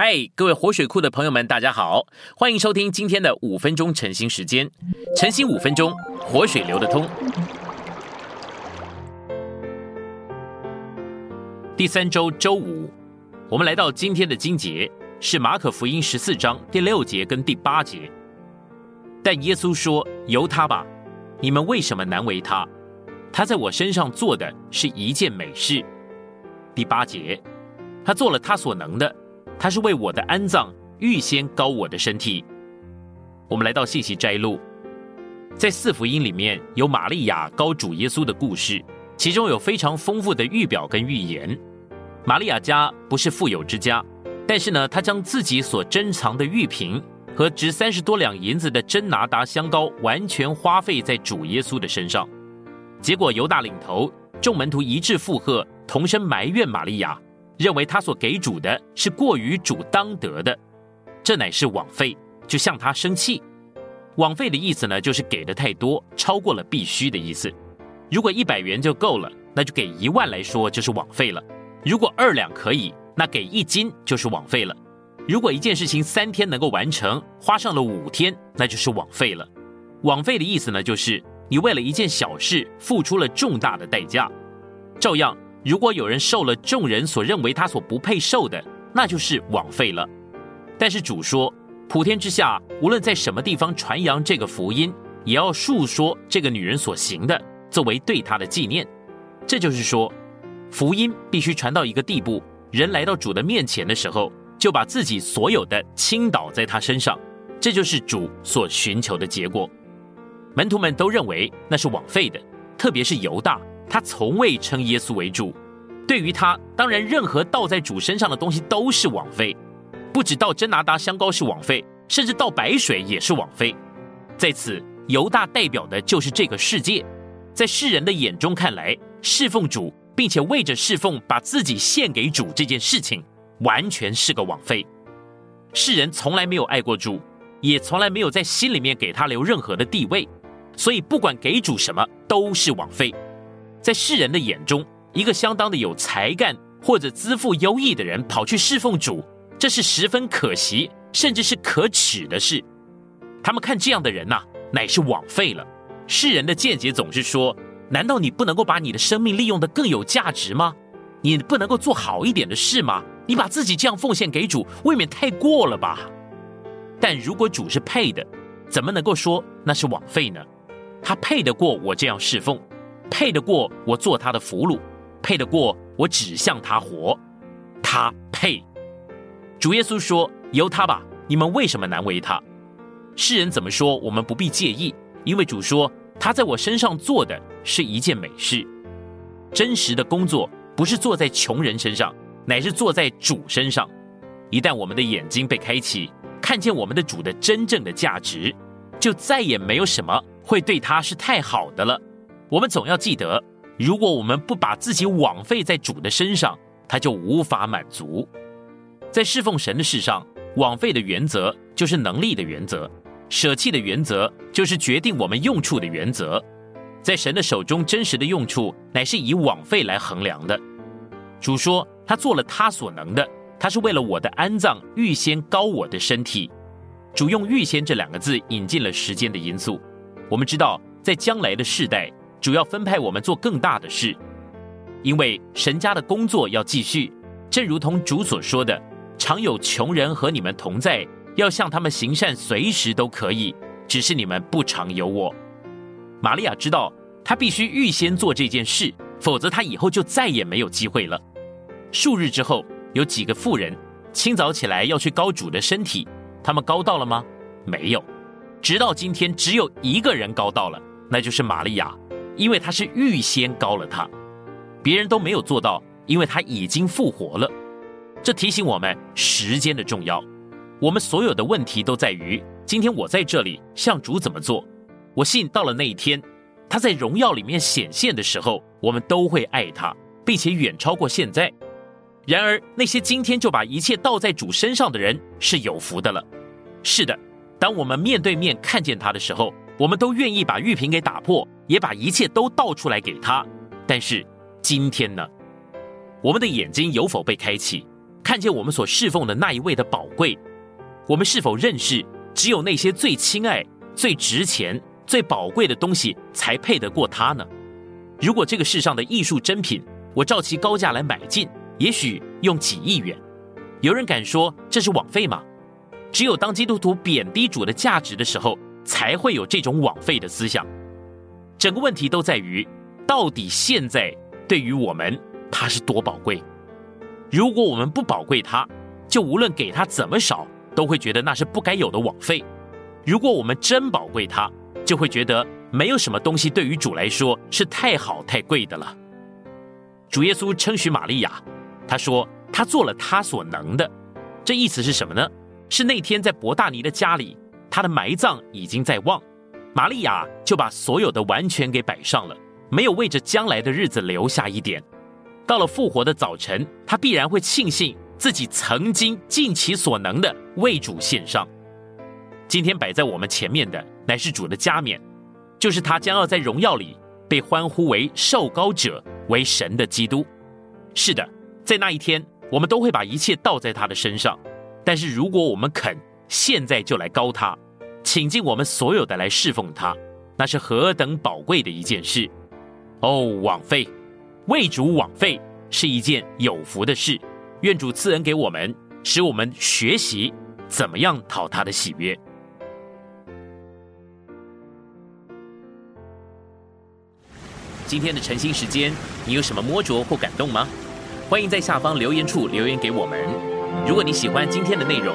嗨，各位活水库的朋友们，大家好，欢迎收听今天的五分钟晨兴时间。晨兴五分钟，活水流得通。第三周周五，我们来到今天的经节是马可福音十四章第六节跟第八节。但耶稣说：“由他吧，你们为什么难为他？他在我身上做的是一件美事。”第八节，他做了他所能的。他是为我的安葬预先高我的身体。我们来到信息摘录，在四福音里面有玛利亚高主耶稣的故事，其中有非常丰富的预表跟预言。玛利亚家不是富有之家，但是呢，她将自己所珍藏的玉瓶和值三十多两银子的真拿达香膏完全花费在主耶稣的身上。结果犹大领头众门徒一致附和，同声埋怨玛利亚。认为他所给主的是过于主当得的，这乃是枉费，就向他生气。枉费的意思呢，就是给的太多，超过了必须的意思。如果一百元就够了，那就给一万来说就是枉费了。如果二两可以，那给一斤就是枉费了。如果一件事情三天能够完成，花上了五天，那就是枉费了。枉费的意思呢，就是你为了一件小事付出了重大的代价，照样。如果有人受了众人所认为他所不配受的，那就是枉费了。但是主说，普天之下，无论在什么地方传扬这个福音，也要述说这个女人所行的，作为对她的纪念。这就是说，福音必须传到一个地步，人来到主的面前的时候，就把自己所有的倾倒在他身上。这就是主所寻求的结果。门徒们都认为那是枉费的，特别是犹大。他从未称耶稣为主，对于他，当然任何倒在主身上的东西都是枉费，不止倒真拿达香膏是枉费，甚至倒白水也是枉费。在此，犹大代表的就是这个世界，在世人的眼中看来，侍奉主，并且为着侍奉把自己献给主这件事情，完全是个枉费。世人从来没有爱过主，也从来没有在心里面给他留任何的地位，所以不管给主什么，都是枉费。在世人的眼中，一个相当的有才干或者资富优异的人跑去侍奉主，这是十分可惜，甚至是可耻的事。他们看这样的人呐，乃是枉费了。世人的见解总是说：难道你不能够把你的生命利用的更有价值吗？你不能够做好一点的事吗？你把自己这样奉献给主，未免太过了吧？但如果主是配的，怎么能够说那是枉费呢？他配得过我这样侍奉。配得过我做他的俘虏，配得过我指向他活，他配。主耶稣说：“由他吧，你们为什么难为他？世人怎么说，我们不必介意，因为主说他在我身上做的是一件美事。真实的工作不是做在穷人身上，乃是做在主身上。一旦我们的眼睛被开启，看见我们的主的真正的价值，就再也没有什么会对他是太好的了。”我们总要记得，如果我们不把自己枉费在主的身上，他就无法满足。在侍奉神的事上，枉费的原则就是能力的原则，舍弃的原则就是决定我们用处的原则。在神的手中，真实的用处乃是以枉费来衡量的。主说，他做了他所能的，他是为了我的安葬预先高我的身体。主用“预先”这两个字引进了时间的因素。我们知道，在将来的世代。主要分派我们做更大的事，因为神家的工作要继续。正如同主所说的：“常有穷人和你们同在，要向他们行善，随时都可以。只是你们不常有我。”玛利亚知道，她必须预先做这件事，否则她以后就再也没有机会了。数日之后，有几个妇人清早起来要去高主的身体，他们高到了吗？没有。直到今天，只有一个人高到了，那就是玛利亚。因为他是预先高了他，别人都没有做到，因为他已经复活了。这提醒我们时间的重要。我们所有的问题都在于今天我在这里向主怎么做。我信到了那一天，他在荣耀里面显现的时候，我们都会爱他，并且远超过现在。然而那些今天就把一切倒在主身上的人是有福的了。是的，当我们面对面看见他的时候。我们都愿意把玉瓶给打破，也把一切都倒出来给他。但是今天呢？我们的眼睛有否被开启，看见我们所侍奉的那一位的宝贵，我们是否认识只有那些最亲爱、最值钱、最宝贵的东西才配得过他呢？如果这个世上的艺术珍品，我照其高价来买进，也许用几亿元，有人敢说这是枉费吗？只有当基督徒贬低主的价值的时候，才会有这种枉费的思想。整个问题都在于，到底现在对于我们，它是多宝贵？如果我们不宝贵它，就无论给它怎么少，都会觉得那是不该有的枉费。如果我们真宝贵它，就会觉得没有什么东西对于主来说是太好太贵的了。主耶稣称许玛利亚，他说他做了他所能的，这意思是什么呢？是那天在伯大尼的家里，他的埋葬已经在望，玛利亚就把所有的完全给摆上了，没有为着将来的日子留下一点。到了复活的早晨，他必然会庆幸自己曾经尽其所能的为主献上。今天摆在我们前面的乃是主的加冕，就是他将要在荣耀里被欢呼为受高者，为神的基督。是的，在那一天，我们都会把一切倒在他的身上。但是如果我们肯现在就来高他，请尽我们所有的来侍奉他，那是何等宝贵的一件事！哦，枉费。为主枉费是一件有福的事，愿主赐恩给我们，使我们学习怎么样讨他的喜悦。今天的晨兴时间，你有什么摸着或感动吗？欢迎在下方留言处留言给我们。如果你喜欢今天的内容，